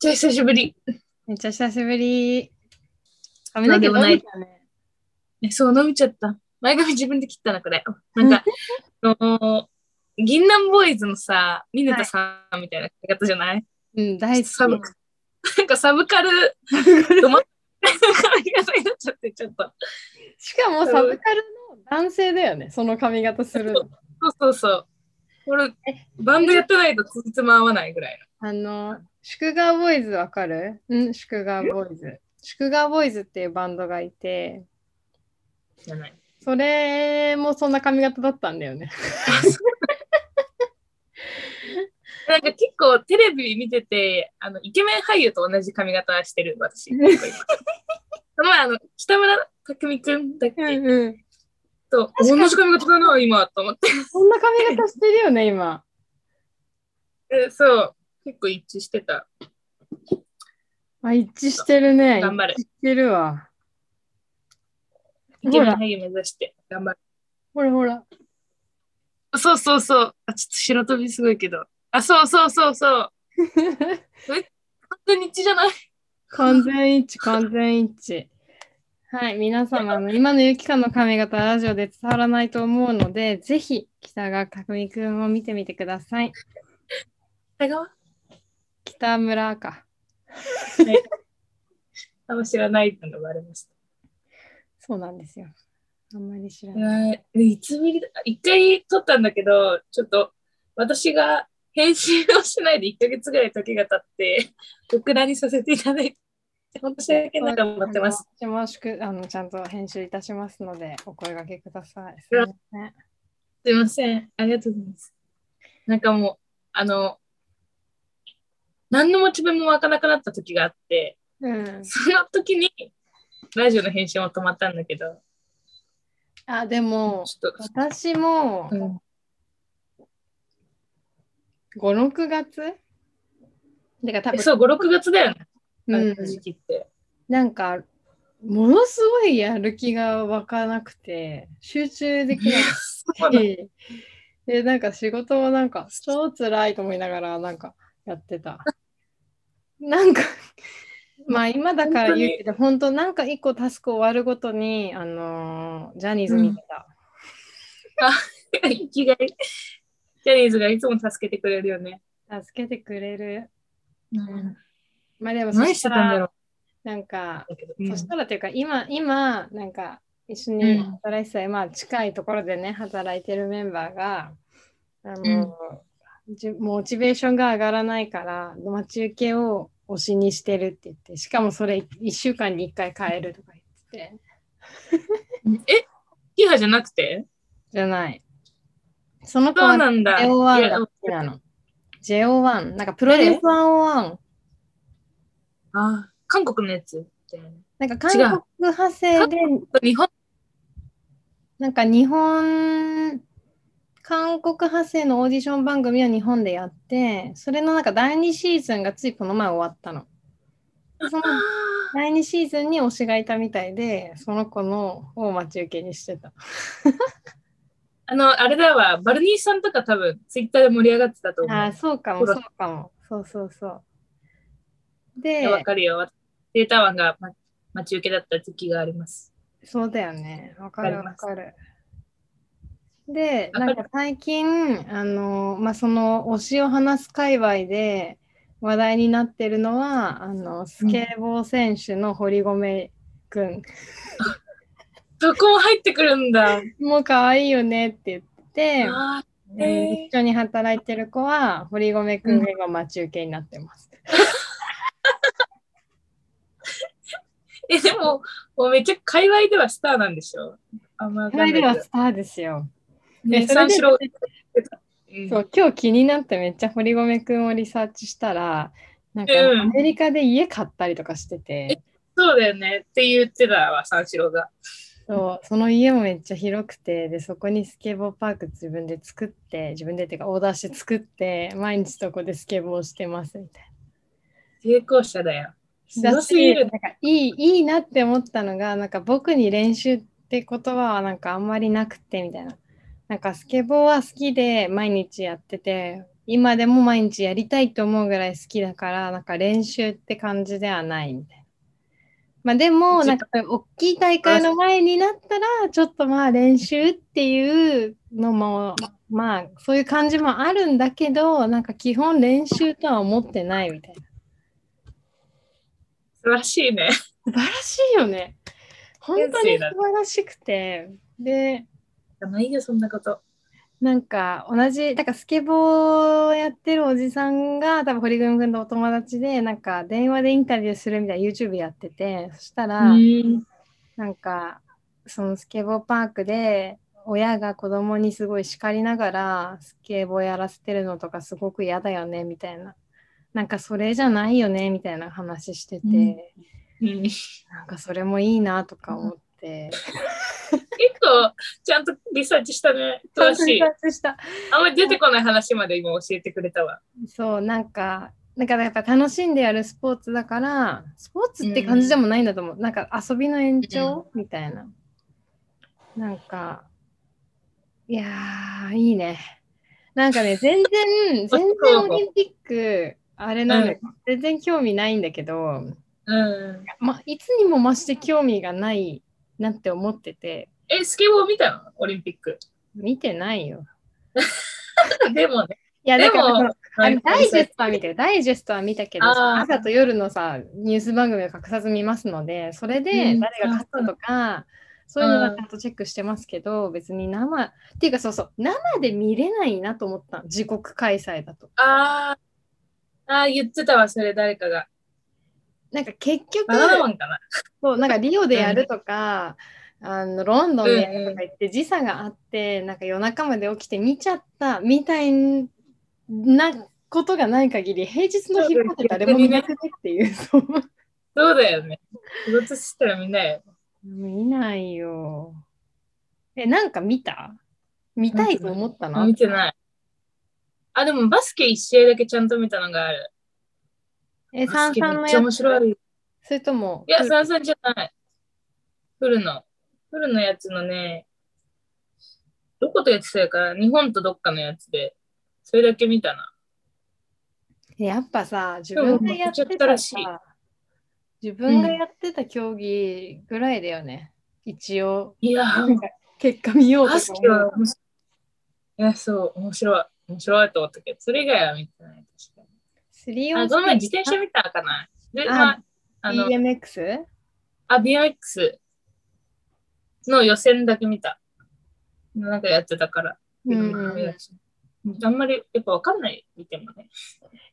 ちゃ久しぶり。めっちゃ久しぶり。髪の毛伸びたね。えそう、伸びちゃった。前髪自分で切ったな、これ。なんか、あの銀杏ボーイズのさ、ミネタさんみたいな髪型じゃない、うん、大好き。サブ なんかサブカル、どま髪型になっちゃって、ちょっと。しかもサブカルの男性だよね、その髪型するの。そうそうそう。これ、バンドやってないとつじつま合わないぐらいあの、祝賀ボーイズわかる？うん、祝賀ボーイズ。祝賀ボーイズっていうバンドがいて、の。じゃない。それもそんな髪型だったんだよね。なんか結構テレビ見てて、あの、イケメン俳優と同じ髪型してる、私。結構今その前、あの、北村匠海くんだっけ、うん。と、確かに同じ髪型だな、今、と思って。そんな髪型してるよね、今。えそう、結構一致してた。あ、一致してるね。頑張れ一致してるわ。イケメン俳優目指して、頑張る。ほらほら。そうそうそう。あ、ちょっと白飛びすごいけど。あ、そうそうそうそう。本当に一致じゃない？完全一致、完全一致。はい、皆様の今のゆきかの髪型ラジオで伝わらないと思うので、ぜひ北川かくみくんを見てみてください。北川？北村か。あんま知らないのがバレました。そうなんですよ。あんまり知らない。えーいつぶりだ一回撮ったんだけど、ちょっと私が編集をしないで1ヶ月ぐらい時が経って、僕らにさせていただいて、本当申し訳ないと思ってます。あの。よろしくあのちゃんと編集いたしますので、お声掛けください。すみません。すいません。ありがとうございます。なんかもう、あの、何のモチベも湧かなくなった時があって、うん、その時にラジオの編集も止まったんだけど、あ、でも、ちょっと、私もうん、5、6月？てか多分、えそう、5、6月だよね。あうん。の時期って。なんか、ものすごいやる気が湧かなくて、集中できな そうだいし、で、なんか仕事もなんか、超辛いと思いながら、なんか、やってた。なんか、まあ今だから言うけど、本当なんか一個タスク終わるごとに、あのージャニーズ見てた。生きがい。ジャニーズがいつも助けてくれるよね。助けてくれる。うん、まあでも、そ何したら、してたんだろなんか、うけど。そしたらというか、今、今、なんか、一緒に働いてた、まあ、近いところでね、働いてるメンバーが、あの、じモチベーションが上がらないから、待ち受けを推しにしてるって言って、しかもそれ1週間に1回変えるとか言ってて、えキハじゃなくて？じゃない。その子はなんだ。JO1 いやが好きなの。JO1、なんかプロデュース101。あ、韓国のやつ？なんか韓国派生で、日本？なんか日本、韓国派生のオーディション番組を日本でやって、それのなんか第2シーズンがついこの前終わったの。その第2シーズンに推しがいたみたいで、その子のを待ち受けにしてた。あの、あれだわ、バルニーさんとか多分、ツイッターで盛り上がってたと思う。ああ、そうかも、そうかも。そうそうそう。で、わかるよ。データワンが、ま、待ち受けだった時期があります。そうだよね。わかるわかる。で、なんか最近、あの、まあ、その推しを話す界隈で話題になってるのは、あの、スケボー選手の堀米くん。そこも入ってくるんだ。もう可愛いよねって言って、あうんへー一緒に働いてる子は、堀米くんが今待ち受けになってます。ー え、でも、もうめっちゃ界隈ではスターなんでしょ？あんまわそれではスターですよ。ね、えそれでそう今日気になってめっちゃ堀米くんをリサーチしたら、なんかうんアメリカで家買ったりとかしてて、そうだよねって言ってたわ、三四郎が。そうその家もめっちゃ広くてでそこにスケボーパーク自分で作って自分でっていうかオーダーして作って毎日そこでスケボーしてますみたい成功者だよ。すな。ごすぎるだし。なんかいいいいなって思ったのがなんか僕に練習って言葉はなんかあんまりなくてみたいな。なんかスケボーは好きで毎日やってて今でも毎日やりたいと思うぐらい好きだから、なんか練習って感じではないみたいな。まあでも、なんか大きい大会の前になったら、ちょっとまあ練習っていうのも、まあそういう感じもあるんだけど、なんか基本練習とは思ってないみたいな。素晴らしいね。素晴らしいよね。本当に素晴らしくて。で、ないよ、そんなこと。なんか同じ、だからスケボーやってるおじさんが多分堀君君とお友達でなんか電話でインタビューするみたいな YouTube やっててそしたらうん。なんかそのスケボーパークで親が子供にすごい叱りながらスケボーやらせてるのとかすごく嫌だよねみたいな。なんかそれじゃないよねみたいな話してて、うん。うん。なんかそれもいいなとか思って。結構、ちゃんとリサーチしたね。詳しい。あんまり出てこない話まで今教えてくれたわ。そう、なんか、だからやっぱ楽しんでやるスポーツだから、スポーツって感じでもないんだと思う。なんか遊びの延長、みたいな。なんか、いやー、いいね。なんかね、全然、全然オリンピック、あれなんだよ、全然興味ないんだけど、うん。ま、いつにも増して興味がないなって思ってて、え、スケボー見たの？オリンピック。見てないよ。でもね。いや、だからあはいのダイジェストは見てる。ダイジェストは見たけど、朝と夜のさ、ニュース番組を隠さず見ますので、それでうん誰が勝ったとか、そういうのはちゃんとチェックしてますけど、別に生、っていうかそうそう、生で見れないなと思ったの自国開催だと。あーあー、言ってたわ、それ誰かが。なんか結局、バナナマンかな。そうなんかリオでやるとか、あのロンドンでやるとか言って、時差があって、なんか夜中まで起きて見ちゃったみたいなことがない限り、平日の昼間って誰も見なくねっていう。そうだよね。仕事したらみんなよ。見ないよ。え、なんか見た？見たいと思ったの？見てない。あ、でもバスケ一試合だけちゃんと見たのがある。え、三三のめっちゃ面やつ白い。いそれとも、や、三三じゃない。フルの。フルのやつのね、どことやってたから、日本とどっかのやつで、それだけ見たな。やっぱさ、自分がやってめちゃくちゃらしいさ、自分がやってた競技ぐらいだよね。一応、いや結果見ようとかバスケ思う。は面白い。いや、そう、面白い。面白いと思ったけど、それ以外は見てない。確かに。あ、3on3 この前自転車見たかな。で、あまあ、あの、BMX? あ、BMX の予選だけ見た。なんかやってたから。うんあんまりやっぱわかんない、見てもね。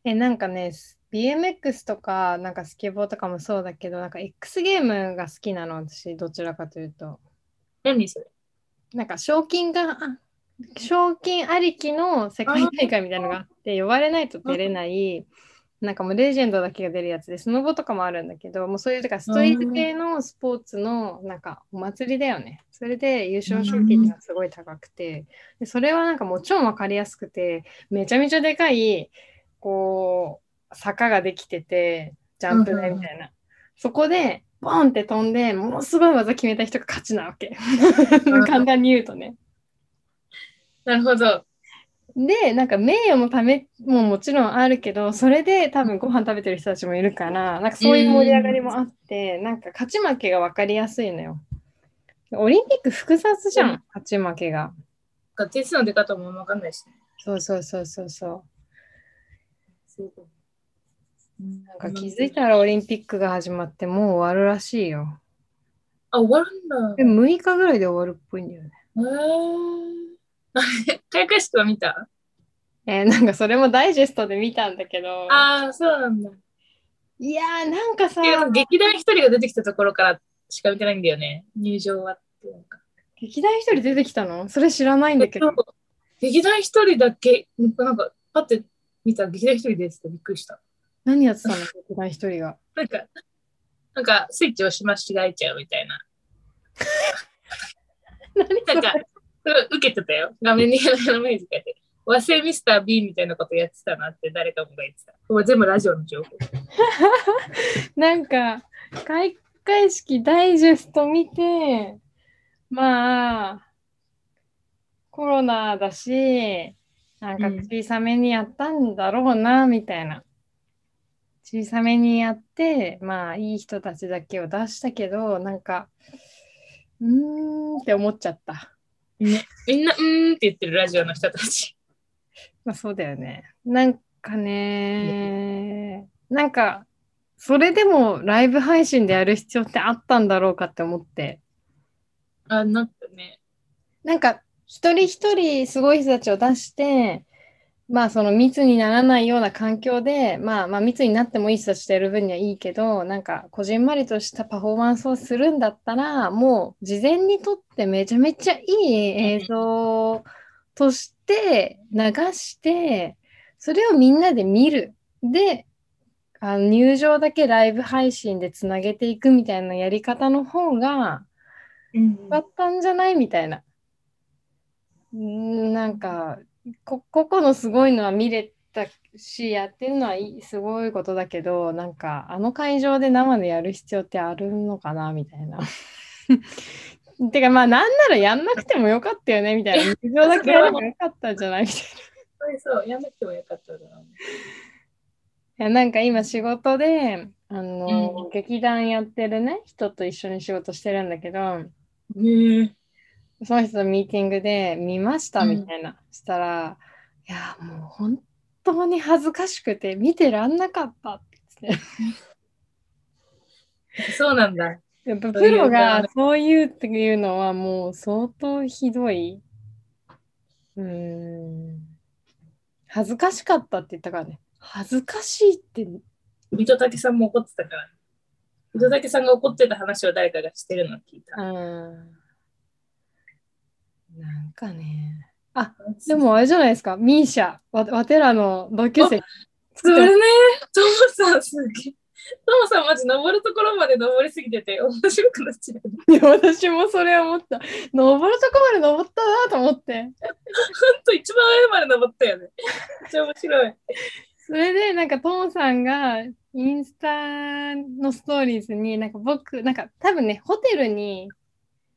え、なんかね、BMX とか、なんかスケボーとかもそうだけど、なんか X ゲームが好きなの、私、どちらかというと。何それ？なんか賞金が、あ賞金ありきの世界大会みたいなのがあって、呼ばれないと出れない、なんかもうレジェンドだけが出るやつで、スノボとかもあるんだけど、もうそういう、だからストリート系のスポーツの、なんかお祭りだよね。それで優勝賞金がすごい高くて、でそれはなんかもう超わかりやすくて、めちゃめちゃでかい、こう、坂ができてて、ジャンプ台みたいな。そこで、ボンって飛んで、ものすごい技決めた人が勝ちなわけ。簡単に言うとね。なるほど。で、なんか名誉のためももちろんあるけど、それで多分ご飯食べてる人たちもいるから、なんかそういう盛り上がりもあって、なんか勝ち負けが分かりやすいのよ。オリンピック複雑じゃうんん、勝ち負けが。点数の出方もわかんないしね。そうそうそうそうそう。なんか気づいたらオリンピックが始まってもう終わるらしいよ。あ、終わるんだ。で6日ぐらいで終わるっぽいんだよね。へー 開会式は見た？えーなんかそれもダイジェストで見たんだけど、ああ、そうなんだ。いやーなんかさ劇団一人が出てきたところからしか見てないんだよね。入場はってか。劇団一人出てきたの？それ知らないんだけど。劇団一人だけ、なんか、パって見たら劇団一人ですってびっくりした。何やってたの？劇団一人が。なんか、なんかスイッチ押し間違えちゃうみたいな。何なんか、受けてたよ。画面に目の前に書いて。和製ミスター B みたいなことやってたなって誰かもが言ってた。これ全部ラジオの情報。なんか、開会式ダイジェスト見て、まあ、コロナだし、なんか小さめにやったんだろうな、みたいな。小さめにやって、まあいい人たちだけを出したけど、なんか、うーんって思っちゃった。ね、みんな、うーんって言ってるラジオの人たち。まあそうだよね。なんかね、なんか、それでもライブ配信でやる必要ってあったんだろうかって思って。あ、なんかね。なんか、一人一人すごい人たちを出して、まあその密にならないような環境で、まあまあ密になってもいい人たちとやる分にはいいけど、なんかこじんまりとしたパフォーマンスをするんだったら、もう事前に撮ってめちゃめちゃいい映像として流して、それをみんなで見る。で、あの入場だけライブ配信でつなげていくみたいなやり方の方が、うんだったんじゃない？みたいな。うーんなんかこ個々のすごいのは見れたしやってるのはいいすごいことだけどなんかあの会場で生でやる必要ってあるのかなみたいな。てかまあなんならやんなくてもよかったよねみたいな。入場だけやればよかったんじゃない？みたいな。そうそう、やんなくてもよかっただろうね。いやなんか今仕事であの、うん劇団やってるね人と一緒に仕事してるんだけど。その人とミーティングで見ましたうんみたいな、したらいやもう本当に恥ずかしくて見てらんなかったって言ってそうなんだ。やっぱプロがねそう言うっていうのはもう相当ひどい。うーん。恥ずかしかったって言ったからね。恥ずかしいって。水戸武さんも怒ってたから。水戸武さんが怒ってた話を誰かがしてるのを聞いた。うん。なんかね。あ、でもあれじゃないですか。ミーシャ。わわてらの同級生。それね、トモさんすげえ。トモさんマジ登るところまで登りすぎてて面白くなっちゃう。いや私もそれ思った。登るとこまで登ったなと思って。ほんと一番上まで登ったよね。めっちゃ面白い。それでなんかトモさんがインスタのストーリーズになんか僕なんか多分ねホテルに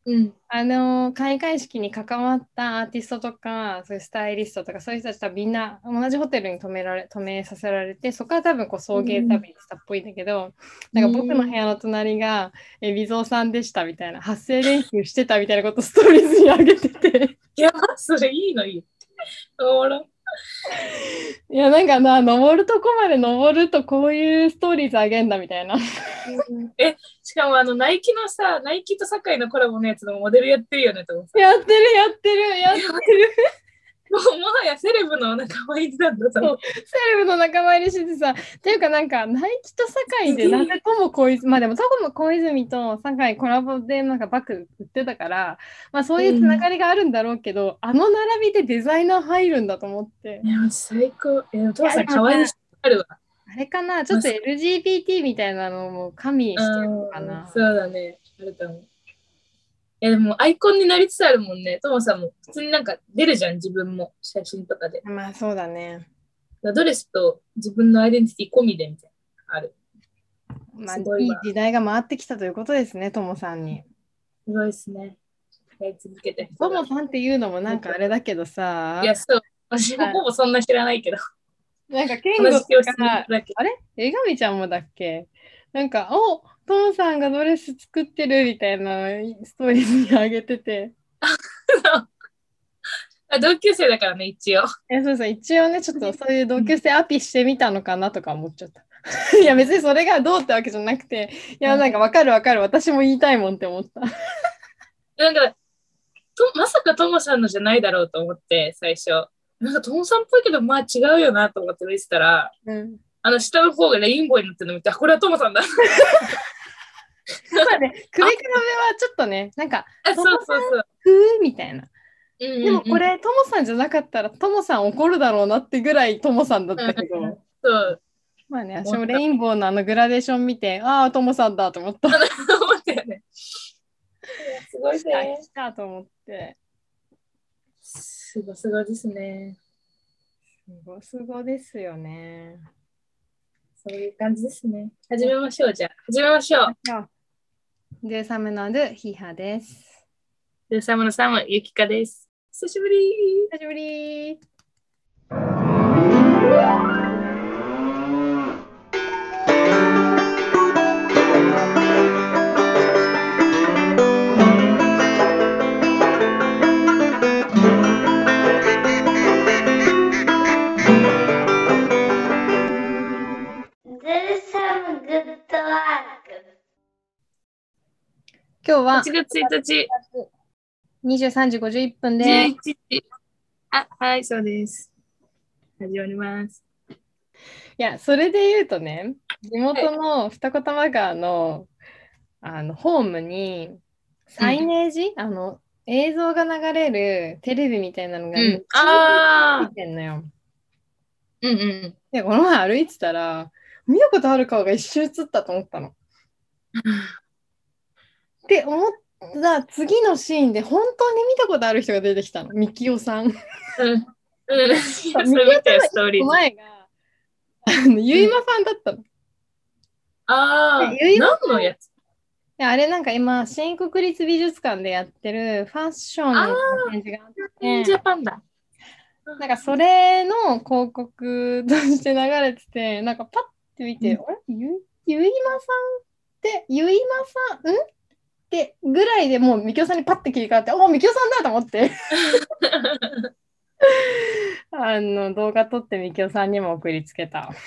うん。あの開会式に関わったアーティストとかそういうスタイリストとかそういう人たちとみんな同じホテルに泊められ泊めさせられてそこから多分こう送迎旅したっぽいんだけど、なんか僕の部屋の隣がえ微蔵さんでしたみたいな発声練習してたみたいなことストーリーズに上げてていや、それいいのいい。おもろ。いやなんかな登るとこまで登るとこういうストーリーズあげんだみたいな。え、しかもあの、ナイキのさ、ナイキと酒井のコラボのやつのモデルやってるよねと思って。やってるやってるやってる。も うもはやセレブの仲間入り。セレブの仲間入りしてさ、っていうかなんか、ナイキと酒井でなぜとも小泉、まあでもとも小泉と酒井コラボでなんかバッグ売ってたから、まあそういうつながりがあるんだろうけど、あの並びでデザイナー入るんだと思ってい。や、最高。え、お父さん可愛いしあるわ。あれかなちょっと LGBT みたいなのも加味してるのかうんなそうだね。あるかも。いや、でもアイコンになりつつあるもんね。ともさんも普通になんか出るじゃん、自分も写真とかで。まあそうだね。ドレスと自分のアイデンティティ込みでみたいな。ある。まあいわいい時代が回ってきたということですね、ともさんに。すごいですね。やり続けてとがもさんっていうのもなんかあれだけどさい、や、そう。私もほぼそんな知らないけど。なんか健吾同じ教室にが行くだけ。あれ？えがみちゃんもだっけ？なんか、おトモさんがドレス作ってるみたいなストーリーズに上げてて。あ同級生だからね、一応。えそうそう、一応ね、ちょっとそういう同級生アピしてみたのかなとか思っちゃった。いや、別にそれがどうってわけじゃなくて、いや、なんかわかるわかる、私も言いたいもんって思った。なんか、とまさかともさんのじゃないだろうと思って、最初。なんかともさんっぽいけど、まあ違うよなと思って見てたら、うん。あの下の方がレインボーになってるの見て、あこれはともさんだ。まあね、首比べはちょっとね、なんか、あそうそうそう。ふーみたいな。うんうんうんでもこ、れ、ともさんじゃなかったら、ともさん怒るだろうなってぐらいともさんだったけど。うんそう。まあね、私もレインボーのあのグラデーション見て、ああ、ともさんだと思った。思ったよね。すごいね。来たと思って。すごすごですね。すごすごですよね。そういう感じですね。始めましょう、じゃあ。始めましょう。で、サムのルヒハです。で、サムのサム、ゆきかです。久しぶり久しぶり今日は8月1日、23時51分で11時。あ、はい、そうです。始まります。いや、それで言うとね、地元の二子玉川の,、あのホームに、サイネージ、あの映像が流れるテレビみたいなのが、うんあーついてんのよ。うんうん。で、この前歩いてたら、見たことある顔が一瞬映ったと思ったの。って思った次のシーンで本当に見たことある人が出てきたの。みきおさん。うん。うん。それ 見たよ、ストーリー。前が、あのゆいまさんだったの。ああ、ゆいま何のやつ？であれなんか今、新国立美術館でやってるファッションの展示があって、ジャパンだ。なんかそれの広告として流れてて、なんかパッて見て、うんあれ？ゆゆいまさんって、ゆいまさん、ん？ってぐらいでもうみきおさんにパッて切り替わって、おみきおさんだと思って、あの動画撮ってみきおさんにも送りつけた。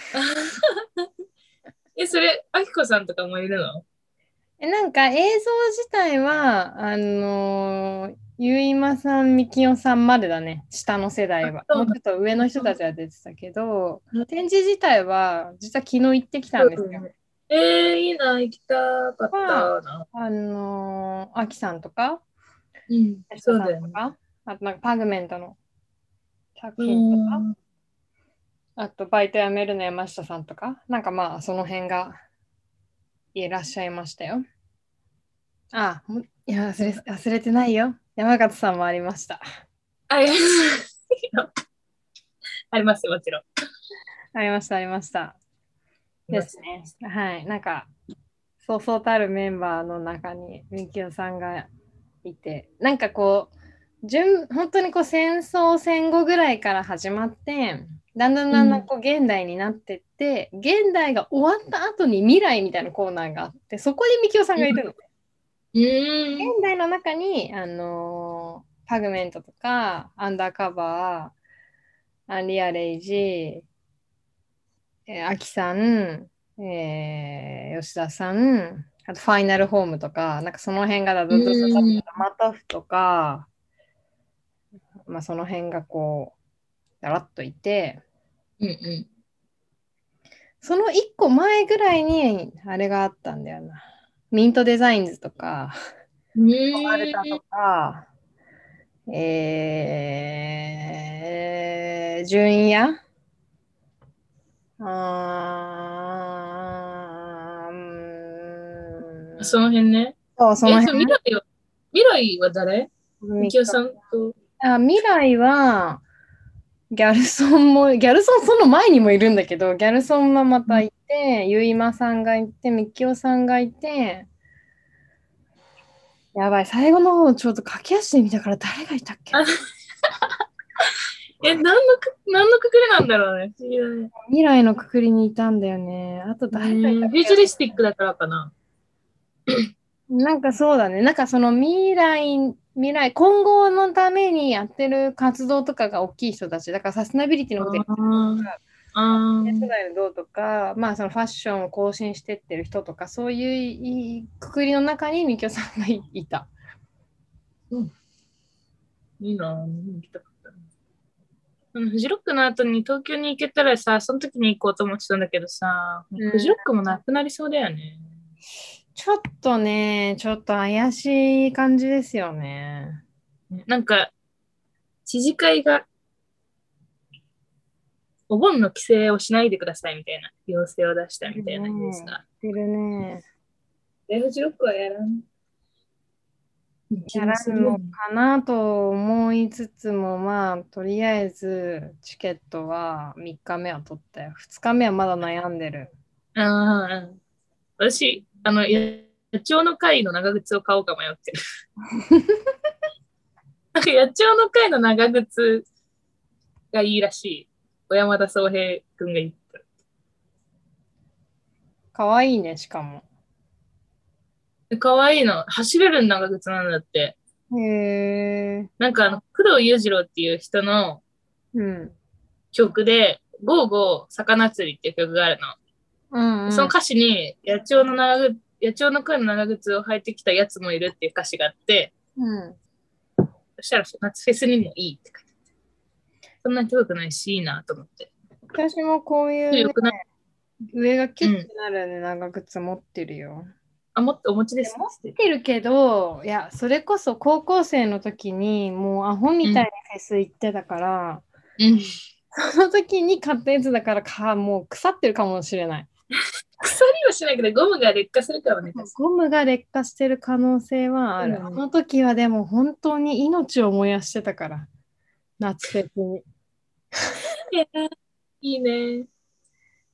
え、それ、あきこさんとかもいるの？えなんか映像自体は、あのーゆいまさん、みきおさんまでだね、下の世代は。あそうちょっと上の人たちは出てたけどうん、展示自体は実は昨日行ってきたんですよ。えー、いいな、行きたかったな。あのー、アキさんとか、うん、そうだよね。あとなんかパグメントの作う品とか、んあとバイト辞めるの山下さんとか、なんかまあその辺がいらっしゃいましたよ。あ、もいや忘れ忘れてないよ。山形さんもありました。あります。ありますよ、もちろん。ありました、ありました。ですね。はい。なんか、そうそうたるメンバーの中にみきおさんがいて、なんかこう、順本当にこう戦争戦後ぐらいから始まって、だんだんだんだんこう現代になってって、現代が終わった後に未来みたいなコーナーがあって、そこにみきおさんがいるの。うーん。現代の中に、あのーパグメントとか、アンダーカバー、アンリアレイジ、えーアキさん、えー吉田さん、あとファイナルホームとか、なんかその辺がだどどどどどうんマタフとか、まあその辺がこう、だらっといて、うんうその一個前ぐらいにあれがあったんだよな。ミントデザインズとか、マルタとか、えー、純也あーうーん。その辺ね。そう、その辺。未来は、未来は誰？みきおさんと。あ未来は、ギャルソンも、ギャルソンその前にもいるんだけど、ギャルソンはまたいて、ゆいまさんがいて、みきおさんがいて、やばい、最後の方ちょっと駆け足で見たから誰がいたっけ？あ え、何のく、何のくくりなんだろうね。不思議だね。未来のくくりにいたんだよね。あとう誰がいたっんフューチャリスティックだからかな。け なんかそうだね。なんかその未来、未来、今後のためにやってる活動とかが大きい人たち。だからサステナビリティのことやってる人とか、のどうとか、まあそのファッションを更新してってる人とか、そういうくくりの中にみきおさんがいいた。いいなぁ。見に行きたかフジロックの後に東京に行けたらさ、その時に行こうと思ってたんだけどさ、うんフジロックもなくなりそうだよね。ちょっとね、ちょっと怪しい感じですよね。なんか、知事会が、お盆の規制をしないでくださいみたいな要請を出したみたいなニュースが。してるね。え、フジロックはやらん。やらんのかなと思いつつも、まあ、とりあえずチケットは3日目は取ったよ。2日目はまだ悩んでる。ああ、私、あの、や野鳥の会の長靴を買おうか迷ってる。なんか野鳥の会の長靴がいいらしい。小山田宗平くんが言った。かわいいね、しかも。でかわいいの。走れる長靴なんだって。へえ。なんかあの、工藤裕次郎っていう人のうん。曲で、ゴーゴー魚釣りっていう曲があるの。うん、うん。その歌詞に、野鳥の長靴、野鳥の声の長靴を履いてきたやつもいるっていう歌詞があって、うん。そしたら夏フェスにもいいって書いてあって。そんなに高くないし、いいなと思って。私もこういう、ね上がキュッてなるね、長靴持ってるよ。あ、もっとお持ちです。持ってるけど、いや、それこそ高校生の時に、もうアホみたいにフェス行ってたから、うん。その時に買ったやつだからか、もう腐ってるかもしれない。腐りはしないけど、ゴムが劣化するからね。ゴムが劣化してる可能性はある。うんあの時はでも本当に命を燃やしてたから、夏フェスに。いやいいね。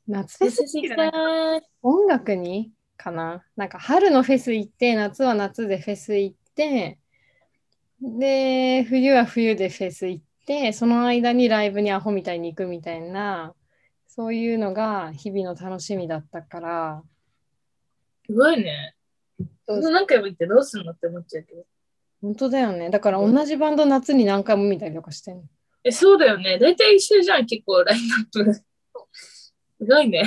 夏フェス優しってなんかさ音楽にかななんか春のフェス行って、夏は夏でフェス行って、で、冬は冬でフェス行って、その間にライブにアホみたいに行くみたいな、そういうのが日々の楽しみだったから、すごいね。そ何回も言ってどうすんのって思っちゃうけど。本当だよね。だから同じバンド夏に何回も見たりとかしてんの。え、そうだよね。大体一緒じゃん、結構ラインナップ。すごいね。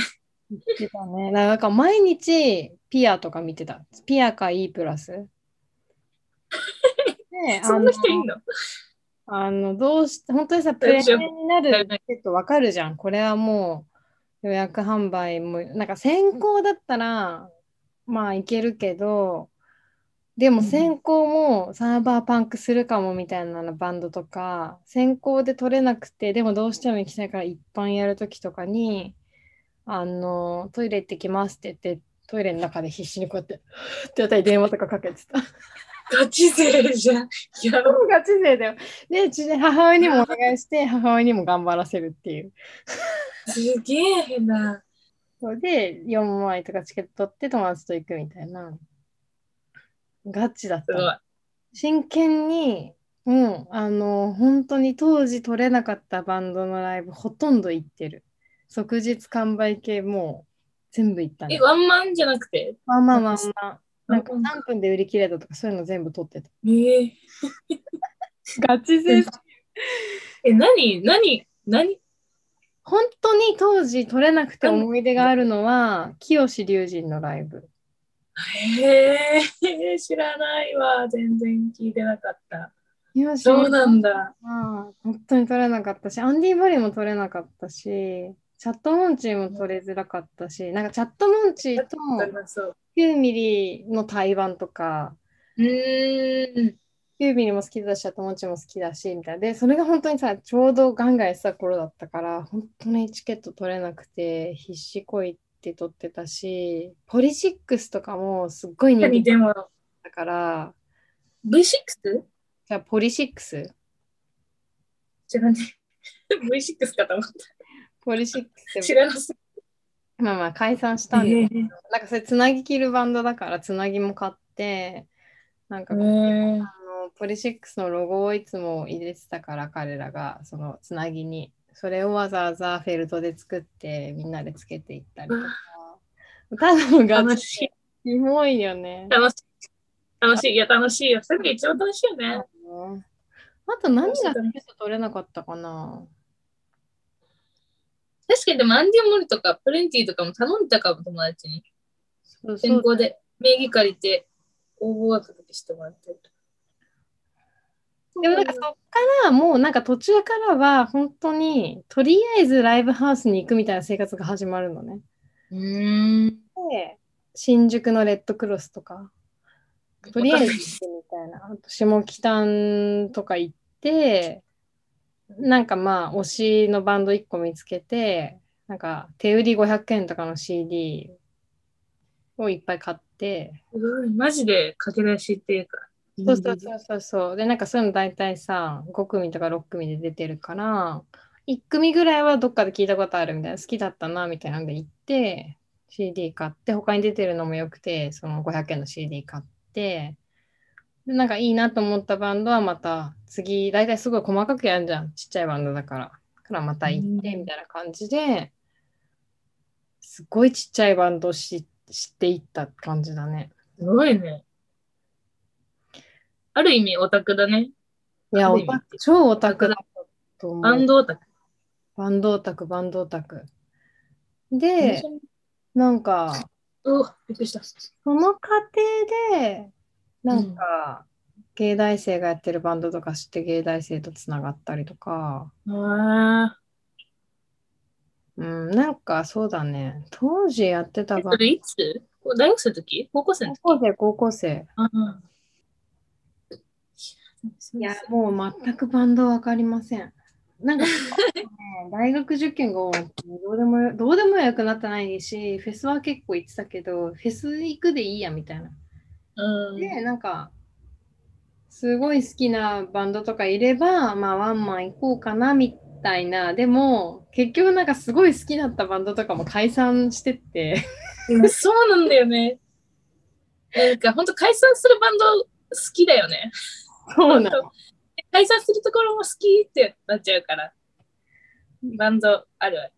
言ってたね。なんか毎日ピアとか見てた。ピアか E プラス。でそんな人いんの？あの、どうして、本当にさ、プレミアになるチケットわかるじゃん。これはもう予約販売も、なんか先行だったら、まあいけるけど、でも先行もサーバーパンクするかもみたいなのバンドとか、先行で取れなくて、でもどうしても行きたいから一般やるときとかに、あの、トイレ行ってきますって言って、トイレの中で必死にこうやって、ってやったり電話とかかけてた。ガチ勢じゃん。やば ガチ勢だよ。で、うちで母親にもお願いして、母親にも頑張らせるっていう。すげえ変な。そうで、4枚とかチケット取って友達と行くみたいな。ガチだった。。真剣に、うん、あの、本当に当時取れなかったバンドのライブほとんど行ってる。即日完売系もう全部行ったねえ、。ワンマンじゃなくて？まあまあまあまあ。なんかワンマン3分で売り切れたとかそういうの全部取ってた。ええガチ勢え、何何何？本当に当時取れなくて思い出があるのは、清志隆人のライブ。へえ知らないわ。全然聞いてなかった。そうなんだ。は本当に取れなかったし、アンディ・バリも取れなかったし、チャットモンチーも取れづらかったし、なんかチャットモンチーとそう。9ミリの対バンとか、うーん。9ミリも好きだし、チャットモンチーも好きだし、みたいな。で、それが本当にさ、ちょうどガンガンやってた頃だったから、本当にチケット取れなくて、必死こいって取ってたし、ポリシックスとかもすっごい人気だったから、V6? じゃあポリシックス知らねえ。V6 かと思っポリシックス知らなすまあまあ解散したんで、ぎて。なんかそれつなぎ切るバンドだからつなぎも買ってなんか、えあーのポリシックスのロゴをいつも入れてたから彼らがそのつなぎにそれをわざわざフェルトで作ってみんなでつけていったりとかただのガチ楽しい。キモいよね。楽しい。楽しい。いや、楽しいよ。それが一番楽しいよね。あと何がチケット取れなかったかな確かにでもアンディ・モリとかプレンティとかも頼んでたかも、友達に。そうそう先行で名義借りて応募枠だけしてもらってる。でもなんかそっからもうなんか途中からは本当にとりあえずライブハウスに行くみたいな生活が始まるのね。うーん。で新宿のレッドクロスとかとりあえず行ってみたいな。あと下北とか行ってなんかまあ推しのバンド1個見つけてなんか手売り500円とかの CD をいっぱい買って。マジで駆け出しっていうか。そうそうそうそうそう。で、なんかそういうの大体さ、5組とか6組で出てるから、1組ぐらいはどっかで聞いたことあるみたいな、好きだったなみたいなんで行って、CD 買って、他に出てるのもよくて、その500円の CD 買って、で、なんかいいなと思ったバンドはまた次、大体すごい細かくやるじゃん。ちっちゃいバンドだから。からまた行ってみたいな感じで、すごいちっちゃいバンドを知知っていった感じだね。すごいね。ある意味オタクだね。いや、オタク超オタクだと思う。バンドオタク。バンドオタク、バンドオタク。で、なんか、うわ、びっくりした。その過程で、なんか、芸大生がやってるバンドとか知って芸大生とつながったりとか、あうん、なんかそうだね、当時やってたあ。バンそれいつ？大学生の時？高校生の時？高校生、高校生。ああ。いや、もう全くバンドわかりません。なんか、ね、大学受験がどうでもよ、どうでもよくなってないし、フェスは結構行ってたけど、フェス行くでいいやみたいな。うん。で、なんか、すごい好きなバンドとかいれば、まあワンマン行こうかなみたいな。でも、結局なんかすごい好きだったバンドとかも解散してって。うんそうなんだよね。なんか本当解散するバンド好きだよね。そうなの。解散するところも好きってなっちゃうから。バンドあるわ。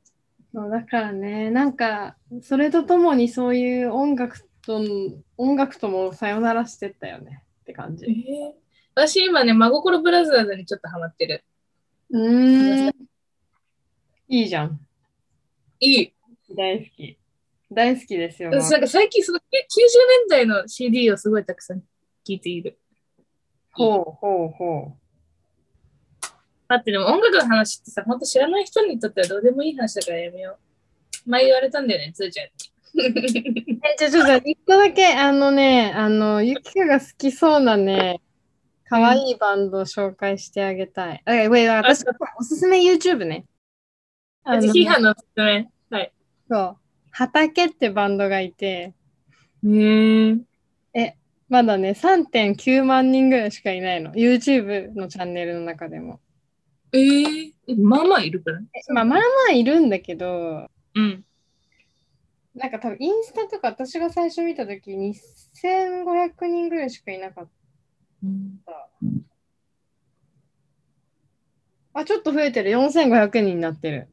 そうだからね、なんか、それとともにそういう音楽と、音楽ともさよならしてったよねって感じ。え私今ね、真心ブラザーズにちょっとハマってる。うーん。いいじゃん。いい。大好き。大好きですよ。私なんか最近その90年代の CD をすごいたくさん聴いている。ほうほうほ待って、でも音楽の話ってさ、本当知らない人にとってはどうでもいい話だからやめよう。前言われたんだよね、つーちゃんに。う。え、ちょ、ちょ、ちょ、一個だけ、あのね、あの、ゆきかが好きそうなね、かわいいバンドを紹介してあげたい。あ、ウェイ、私、おすすめ YouTube ね。あの批判のおすすめ。はい。そう。畑ってバンドがいて、へえ。え、まだね、3.9万人ぐらいしかいないの。YouTube のチャンネルの中でも。えー、えまあまあいるからね。まあまあまあいるんだけど、うん。なんか多分インスタとか私が最初見たとき2500人ぐらいしかいなかった。あ、ちょっと増えてる。4500人になってる。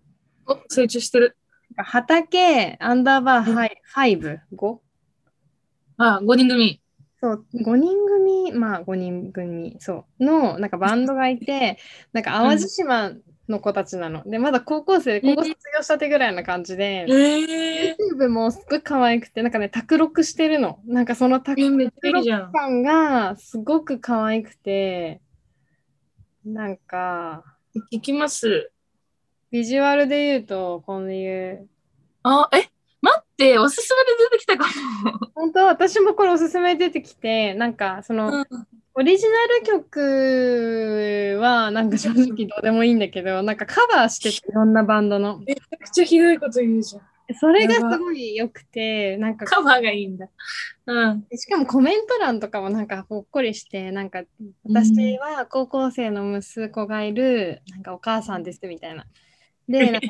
お、成長してる。畑、アンダーバー、ハイ、5、5? あ、5人組。そう、5人組、まあ5人組、そう、の、なんかバンドがいて、なんか淡路島の子たちなの。で、まだ高校生で、高校卒業したてぐらいな感じで、え YouTube もすっごい可愛くて、なんかね、卓録してるの。なんかその卓録。感がすごく可愛くて、なんか、行きます。ビジュアルで言うと、こういう、あ、え、待って、おすすめで出てきたか本当？私もこれおすすめ出てきて、なんかその、も。オリジナル曲はなんか正直どうでもいいんだけど、なんかカバーしてていろんなバンドの。めちゃくちゃひどいこと言うじゃん。それがすごい良くて、なんか、カバーがいいんだ。うん。しかもコメント欄とかもなんかほっこりして、なんか私は高校生の息子がいる、なんかお母さんですみたいな。で、なんか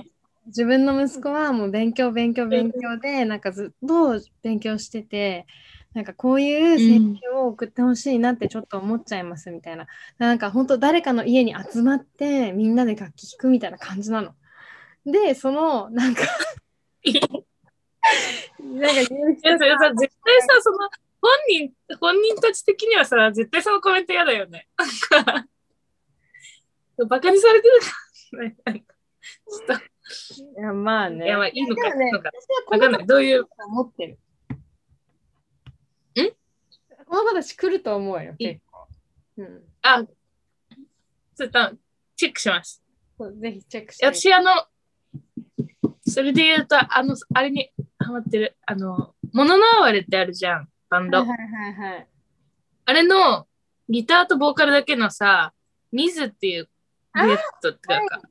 自分の息子はもう勉強勉強勉強で、なんかずっと勉強してて、なんかこういう選挙を送ってほしいなってちょっと思っちゃいますみたいな。なんか本当誰かの家に集まってみんなで楽器弾くみたいな感じなの。で、そのなんかなんか言ういや、それさ、絶対さ、その、本人、本人たち的にはさ、絶対そのコメント嫌だよね。バカにされてるかちょっいやまあと、ね。いや、まあいいのか、ねか。んない。どういう、と思ってる。んこの子たち来ると思うよ、いい結構。うん。あ、ちょっと、チェックします。ぜひチェックして。私、あの、それで言うと、あの、あれにハマってる、あの、モノノアワレってあるじゃん、バンド。はいはいはいはい。あれの、ギターとボーカルだけのさ、ミズっていうデュエットっていうか、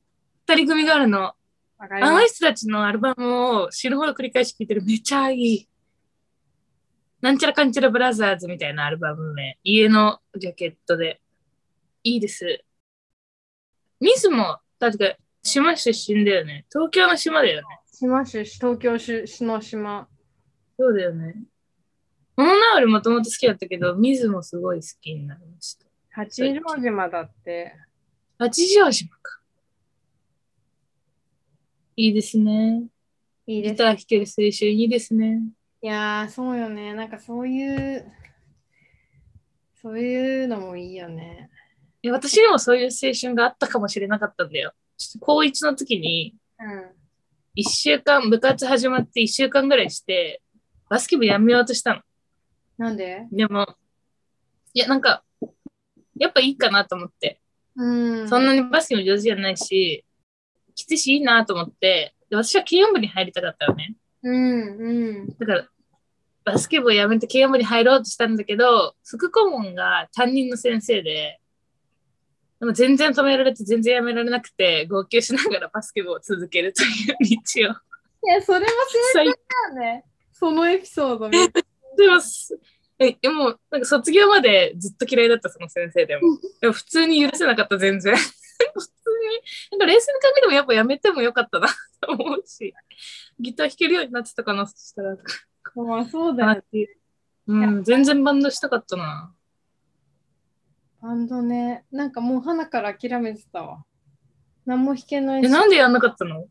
二人組があるの。あの人たちのアルバムを死ぬほど繰り返し聴いてる。めちゃいい。なんちゃらかんちゃらブラザーズみたいなアルバムね。家のジャケットで。いいです。ミズも、確か島出身だよね。東京の島だよね。島市、東京市の島。そうだよね。モノナワルもともと好きだったけど、ミズもすごい好きになりました。八丈島だって。八丈島か。いいですね。いいですギター弾ける青春いいですね。いやー、そうよね。なんかそういう、そういうのもいいよね。いや私にもそういう青春があったかもしれなかったんだよ。高1の時に、うん。一週間、部活始まって一週間ぐらいして、バスケ部やめようとしたの。なんで？でも、いや、なんか、やっぱいいかなと思って。うん。そんなにバスケも上手じゃないし、きついしいいなと思って、で私は軽音部に入りたかったのね。うんうん。だから、バスケ部をやめて軽音部に入ろうとしたんだけど、副顧問が担任の先生で、でも全然止められて全然やめられなくて、号泣しながらバスケ部を続けるという道を。いや、それも最だよね。そのエピソードでもす、え、でも、なんか卒業までずっと嫌いだった、その先生でも。でも普通に許せなかった、全然。普通に、なんか冷静に考えてもやっぱやめてもよかったなと 思うし、ギター弾けるようになってたかな、そしたら。まあそうだよね。うん、全然バンドしたかったな。バンドね。なんかもう花から諦めてたわ。何も弾けないえ、し。なんでやんなかったの？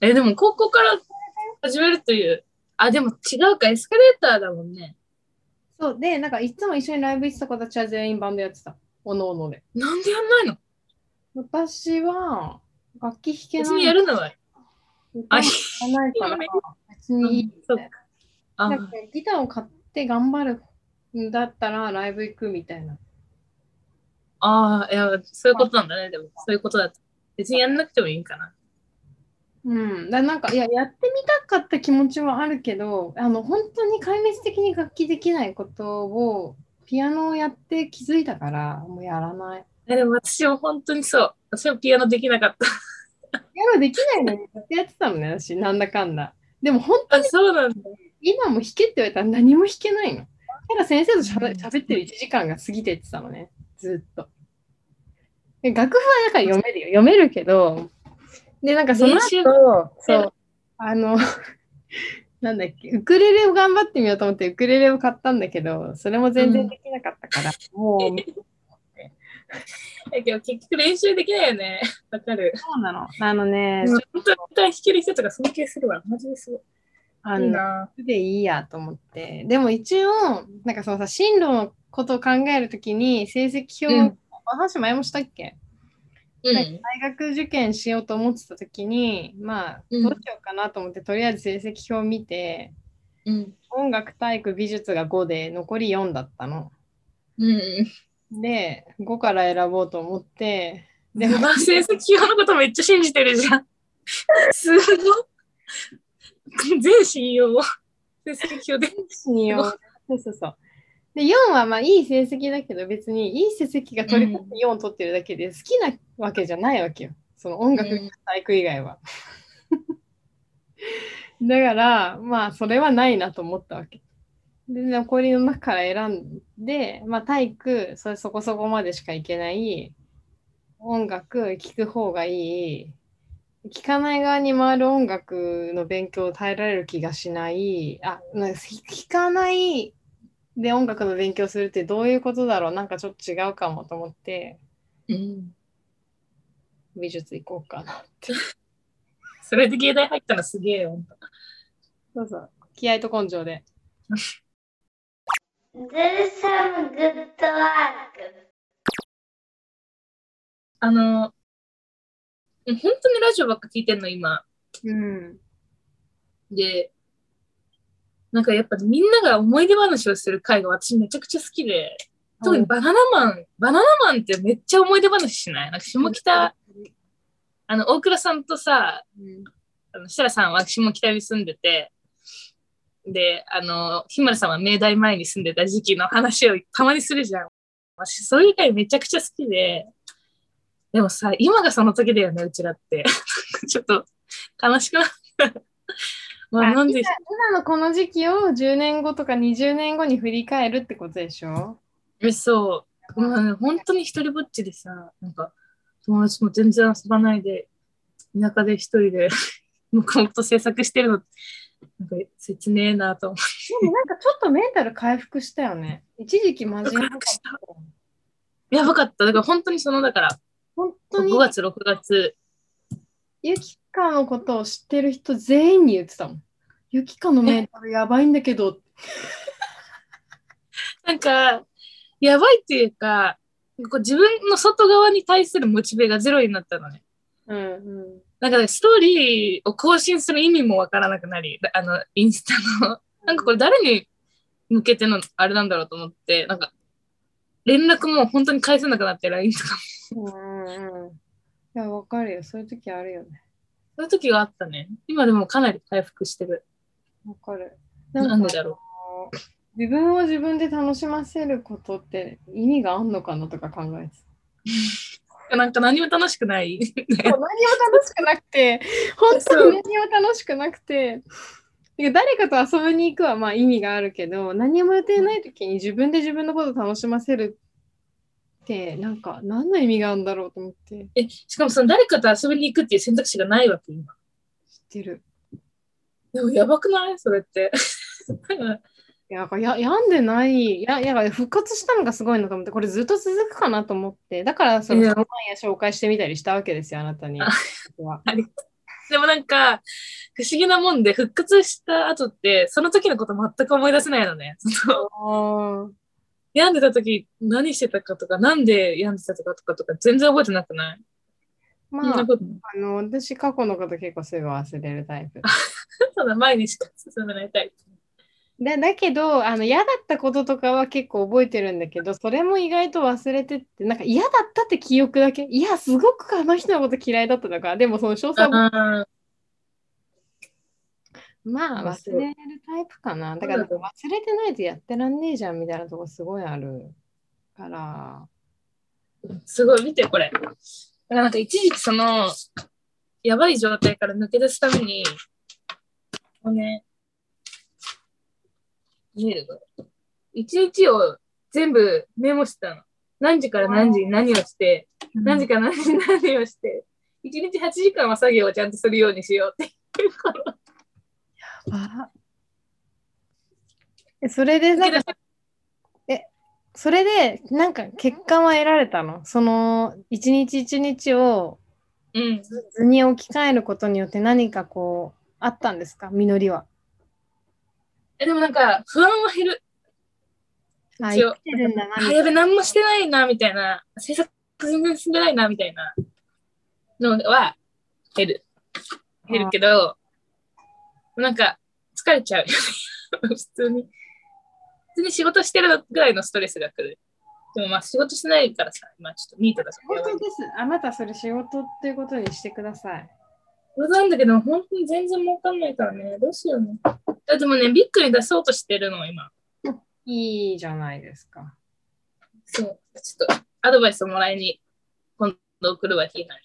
え、でも高校から始めるという。あ、でも違うか、エスカレーターだもんね。そう。で、なんかいつも一緒にライブ行ってた子たちは全員バンドやってた。おのおので。なんでやんないの？私は楽器弾けない。別にやるのは。あ、弾かないから別にいい。そっか。あなんかギターを買って頑張るんだったらライブ行くみたいな。あー、いや、そういうことなんだね。でも、そういうことだった。別にやんなくてもいいかな。うん、だなんかいややってみたかった気持ちはあるけどあの本当に壊滅的に楽器できないことをピアノをやって気づいたからもうやらない。えでも私も本当にそう。私もピアノできなかった。ピアノできないのにずっとやってたのね私なんだかんだ。でも本当あ、にそうなんだ。今も弾けって言われたら何も弾けないの。ただ先生としゃべってる1時間が過ぎてってたのねずっと。で楽譜はだから読めるよ読めるけどでなんかその後そうあの なんだっけウクレレを頑張ってみようと思ってウクレレを買ったんだけどそれも全然できなかったから、もうだけど結局練習できないよね。わかる。そうなのあのね、本当に弾ける人とか尊敬するわ。マジですごい。いいあのな。でいいやと思ってでも一応なんかそのさ進路のことを考えるときに成績表、うん話前もしたっけ？うん。大学受験しようと思ってた時にまあうんどうしようかなと思って、とりあえず成績表を見てうん。音楽体育美術が5で残り4だったの。うん。で5から選ぼうと思ってででも成績表のことめっちゃ信じてるじゃん。すごい。全信用。成績表で。信用そうそうそう。で4はまあいい成績だけど別にいい成績が取り込んで4取ってるだけで好きなわけじゃないわけよ。その音楽うん体育以外は。だからまあそれはないなと思ったわけ。で残りの中から選んで、まあ、体育それそこそこまでしかいけない音楽聴く方がいい聴かない側に回る音楽の勉強を耐えられる気がしないあなんか聴かないで音楽の勉強するってどういうことだろうなんかちょっと違うかもと思ってうん。美術行こうかな それで芸大入ったらすげえよ。そうそう気合と根性で Do some good work. あの、本当にラジオばっか聞いてんの、今？うん。で、なんかやっぱみんなが思い出話をする回が私めちゃくちゃ好きで、特にバナナマン、バナナマンってめっちゃ思い出話しない？なんか下北、あの、大倉さんとさ、うん。あの設楽さんは下北に住んでて、で、あの、日村さんは明大前に住んでた時期の話をたまにするじゃん。私、そういう回めちゃくちゃ好きで、でもさ、今がその時だよね、うちらって。ちょっと悲しくなった。まあ、なんで今、今のこの時期を10年後とか20年後に振り返るってことでしょ？えそう、まあね、本当に一人ぼっちでさ、なんか、友達も全然遊ばないで、田舎で一人で 黙々と制作してるの、なんか切ねえなと思って。でもなんかちょっとメンタル回復したよね。一時期マジやばかったしたやばかった。だから本当にその、だから、5本当に月、6月、ゆきかのことを知ってる人全員に言ってたもん。ゆきかのメンタルやばいんだけど。なんか、やばいっていうか、こう自分の外側に対するモチベがゼロになったのね。うんうん。なんかね、ストーリーを更新する意味もわからなくなり、あの、インスタの、なんかこれ誰に向けてのあれなんだろうと思って、なんか、連絡も本当に返せなくなって、LINE とかも。うんうん。いや、わかるよ。そういう時あるよね。そういう時があったね。今でもかなり回復してる。わかる。なんでだろ自分を自分で楽しませることって意味があんのかなとか考えてう。なんか何も楽しくない。た。何も楽しくなくて、本当に何も楽しくなくて、誰かと遊びに行くはまあ意味があるけど、何も予定ない時に自分で自分のことを楽しませるって、なんか何の意味があるんだろうと思ってえ、しかもその誰かと遊びに行くっていう選択肢がないわけ、今。知ってる。でもやばくない？それって。なんかや病んでない、いや、いや、復活したのがすごいなと思って、これずっと続くかなと思って、だからその、前や紹介してみたりしたわけですよ、あなたに。でもなんか、不思議なもんで、復活した後って、その時のこと全く思い出せないのね。病んでた時何してたかとか、なんで病んでたとかとかとか全然覚えてなくない？まあ、あの、私、過去のこと結構すぐ忘れるタイプ。ただ前にしか進めないタイプ。だだけど、あの嫌だったこととかは結構覚えてるんだけど、それも意外と忘れてって、なんか嫌だったって記憶だけ、いや、すごくあの人のこと嫌いだったとか、でもその詳細はあまあ忘れるタイプかな。だから忘れてないとやってらんねえじゃんみたいなとこすごいあるから。ーすごい、見てこれ。だからなんか一時期その、やばい状態から抜け出すために、こうね、見えるこれ。一日を全部メモしてたの。何時から何時に何をして、何時から何時に何をして、一日8時間は作業をちゃんとするようにしようっていうこと。あえそれでなんかそれでなんか結果は得られたの？その一日一日をうん。図に置き換えることによって何かこうあったんですか？実りは。えでもなんか、不安は減る。あ、一応生きてるんだなあ、やべ、何もしてないな、みたいな。制作全然進んでないな、みたいなのは減る。減るけど、なんか、疲れちゃうよね。普通に。普通に仕事してるぐらいのストレスが来る。でもまあ仕事しないからさ、今ちょっとニートだし。本当です。あなたそれ仕事っていうことにしてください。そうなんだけど、本当に全然儲かんないからね。どうしようね。あでもね、ビッグに出そうとしてるの、今。いいじゃないですか。そう。ちょっとアドバイスをもらいに、今度送るわ、ひなに。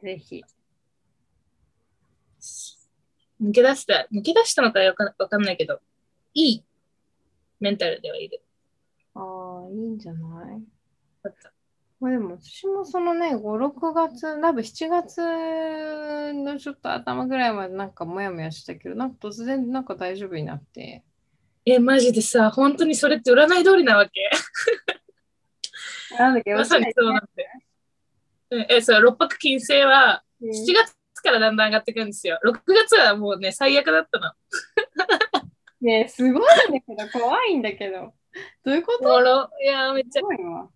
ぜひ。抜け出した、抜け出したのかわかわかんないけど、いいメンタルではいる。ああ、いいんじゃない？だったまあでも私もそのね、5、6月、多分7月のちょっと頭ぐらいまでなんかモヤモヤしたけど、なんか突然なんか大丈夫になって。え、マジでさ、本当にそれって占い通りなわけ？なんだっけ？まさにそうなんで。うんえ、そう、六白金星は7月からだんだん上がってくるんですよ。6月はもうね、最悪だったの。ねえすごいんだけど、怖いんだけど。どういうこと？いやー、めっちゃす。ごいわ。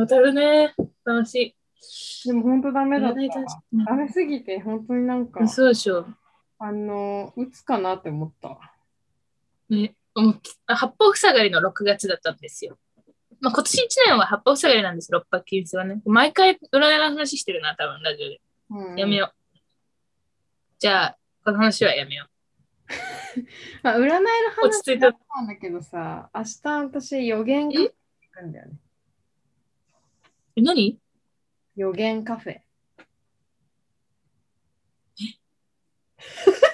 当たるね。楽しでも本当ダメだった。ダメすぎて、本当になんか、そうでしょ。あの、打つかなって思った。ね、八方塞がりの6月だったんですよ。まあ、今年1年は八方塞がりなんです、六白金星はね。毎回占いの話してるな、多分ラジオで。うんやめよう。じゃあ、この話はやめよ まあ、占いの落ち着いた話だったんだけどさ、明日私予言行くんだよね。う。え、何？予言カフェ。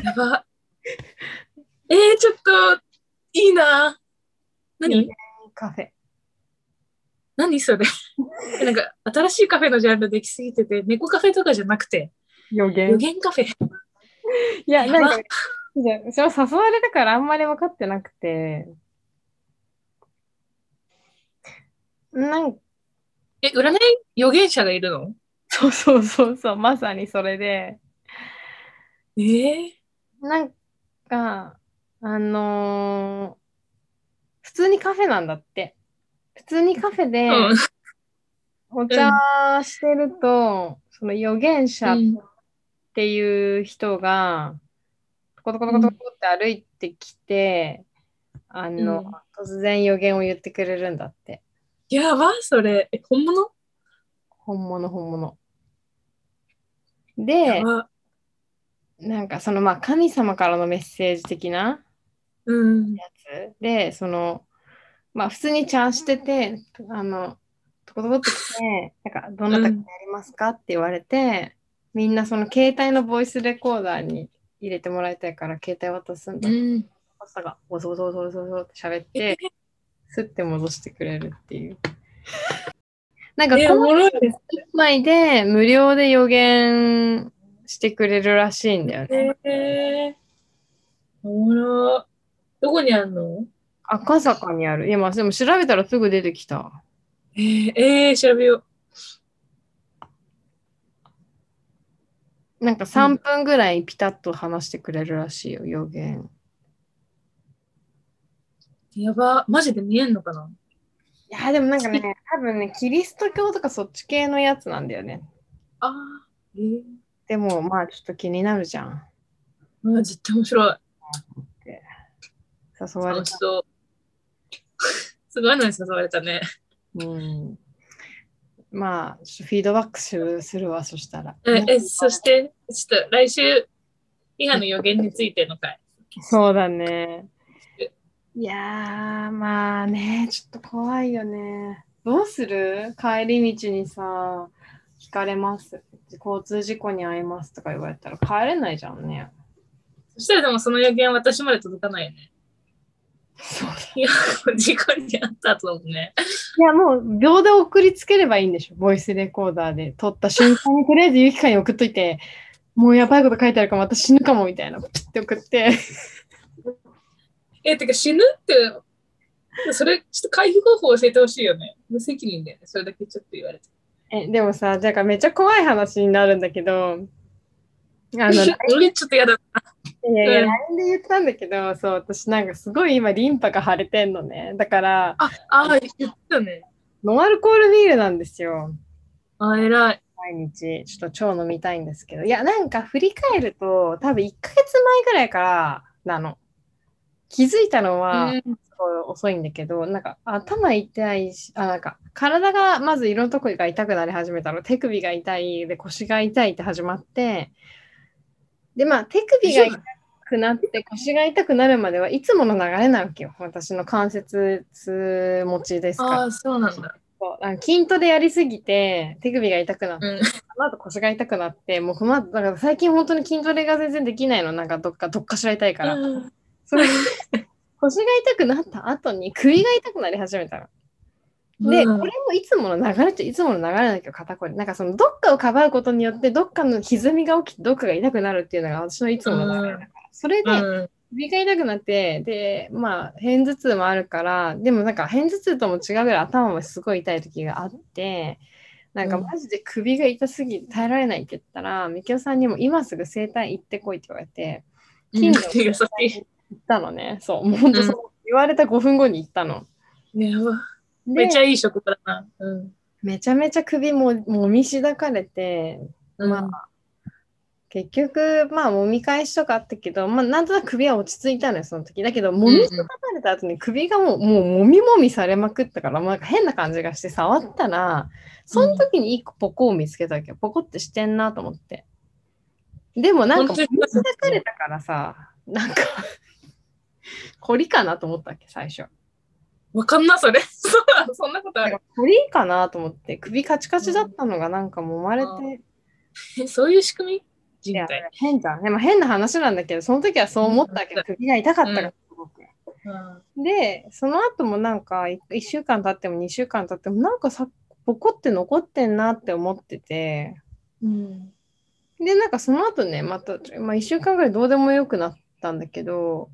やば。えー、ちょっと、いいな。何？カフェ。何それ？え なんか、新しいカフェのジャンルできすぎてて、猫カフェとかじゃなくて、予予言。言カフェ。いや、なんか、いやそれ誘われたからあんまり分かってなくて。なんえ、占い？予言者がいるの？そうそうそうそう、まさにそれで、ええなんか、あのー普通にカフェなんだって。普通にカフェでうん。お茶してると、その預言者っうんていう人が、トコトコトコトコって歩いてきて、あの、うん突然予言を言ってくれるんだって。やば、それ。え、本物？本物、本物。やで、ば。なんかそのまあ神様からのメッセージ的なうん。やつで、その、まあ普通にチャーしてて、あの、トコトコって来て、なんかどなたかやりますかって言われて、みんなその携帯のボイスレコーダーに入れてもらいたいから携帯渡すんだ。うん。パスタがボソボソボソボソボソって喋って、スッて戻してくれるっていう。なんかえ、このおもろいです1枚で無料で予言してくれるらしいんだよね。ね。えー、おもろ。どこにあんの？赤坂にある。いや、まあでも調べたらすぐ出てきた。えー、えー、調べよう。なんか3分ぐらいピタッと話してくれるらしいよ、予言。やば。マジで見えんのかな？いや、でもなんかね、多分ね、キリスト教とかそっち系のやつなんだよね。ああ。えー、でも、まあちょっと気になるじゃん。うわ絶対面白い。誘われた。そう。すごいのに誘われたね。うん。まあ、フィードバックするするわ、そしたら。え、えそして、ちょっと来週、伊賀の予言についての回。そうだね。いやー、まあね、ちょっと怖いよね。どうする？帰り道にさ、引かれます。交通事故に遭いますとか言われたら帰れないじゃんね。そしたらでもその予言私まで届かないよね。そうだ。いや、事故に遭った後だもんね。いや、もう秒で送りつければいいんでしょ。ボイスレコーダーで撮った瞬間にとりあえずゆきかに送っといて、もうやばいこと書いてあるから私死ぬかもみたいな。ピッて送って。え、てか死ぬって、それ、ちょっと回避方法教えてほしいよね。無責任だよね。それだけちょっと言われて。え、でもさ、だからめっちゃ怖い話になるんだけど、あの、俺ちょっと嫌だ。いやいや、うん LINE で言ったんだけど、そう、私なんかすごい今リンパが腫れてんのね。だから、あ、あ、言ったね。ノンアルコールビールなんですよ。あ、偉い。毎日、ちょっと超飲みたいんですけど。いや、なんか振り返ると、多分1ヶ月前ぐらいからなの。気づいたのは、うんすごい遅いんだけど、なんか頭痛いし、あ、なんか体がまずいろんなとこが痛くなり始めたの。手首が痛い、で腰が痛いって始まって、で、まあ手首が痛くなって腰が痛くなるまではいつもの流れなわけよ。私の関節痛持ちですから。ああ、そうなんだ。あの筋トレやりすぎて手首が痛くなって、うん。その後腰が痛くなって、もうこの後、だから最近本当に筋トレが全然できないの。なんかどっか、どっかしら痛いから。うんそれ腰が痛くなった後に首が痛くなり始めたの。で、うんこれもいつもの流れっていつもの流れだけど、肩こり。なんかそのどっかをかばうことによって、どっかの歪みが起きて、どっかが痛くなるっていうのが私のいつもの流れだから。それで、うん首が痛くなって、で、まあ、片頭痛もあるから、でもなんか片頭痛とも違うぐらい頭もすごい痛い時があって、なんかうんマジで首が痛すぎて耐えられないって言ったら、みきおさんにも今すぐ整体行ってこいって言われて、うん近所の優しい。行ったのね。そう、もう本当そう、言われた5分後に行ったの。めっちゃいい職場だな。うん。めちゃめちゃ首ももみしだかれて、うんまあ、結局、まあ、もみ返しとかあったけど、まあ、なんとなく首は落ち着いたのよ、その時。だけど、もみしだかれた後に首がもう、もうもみもみされまくったから、なんか変な感じがして、触ったら、その時に一個ポコを見つけたわけよ。ポコってしてんなと思って。でもなんか、もみしだかれたからさ、なんか、こりかなと思ったわけ、最初。わかんな、それ。そんなことある。こりかなと思って、首カチカチだったのがなんか揉まれて、えそういう仕組み？人体。変じゃん。でも変な話なんだけど、その時はそう思ったけど、うん首が痛かったから、すごく。うんで、その後もなんか、1週間経っても2週間経っても、なんかさ、ボコって残ってんなって思ってて、うん。で、なんかその後ね、また、まあ、1週間ぐらいどうでもよくなったんだけど、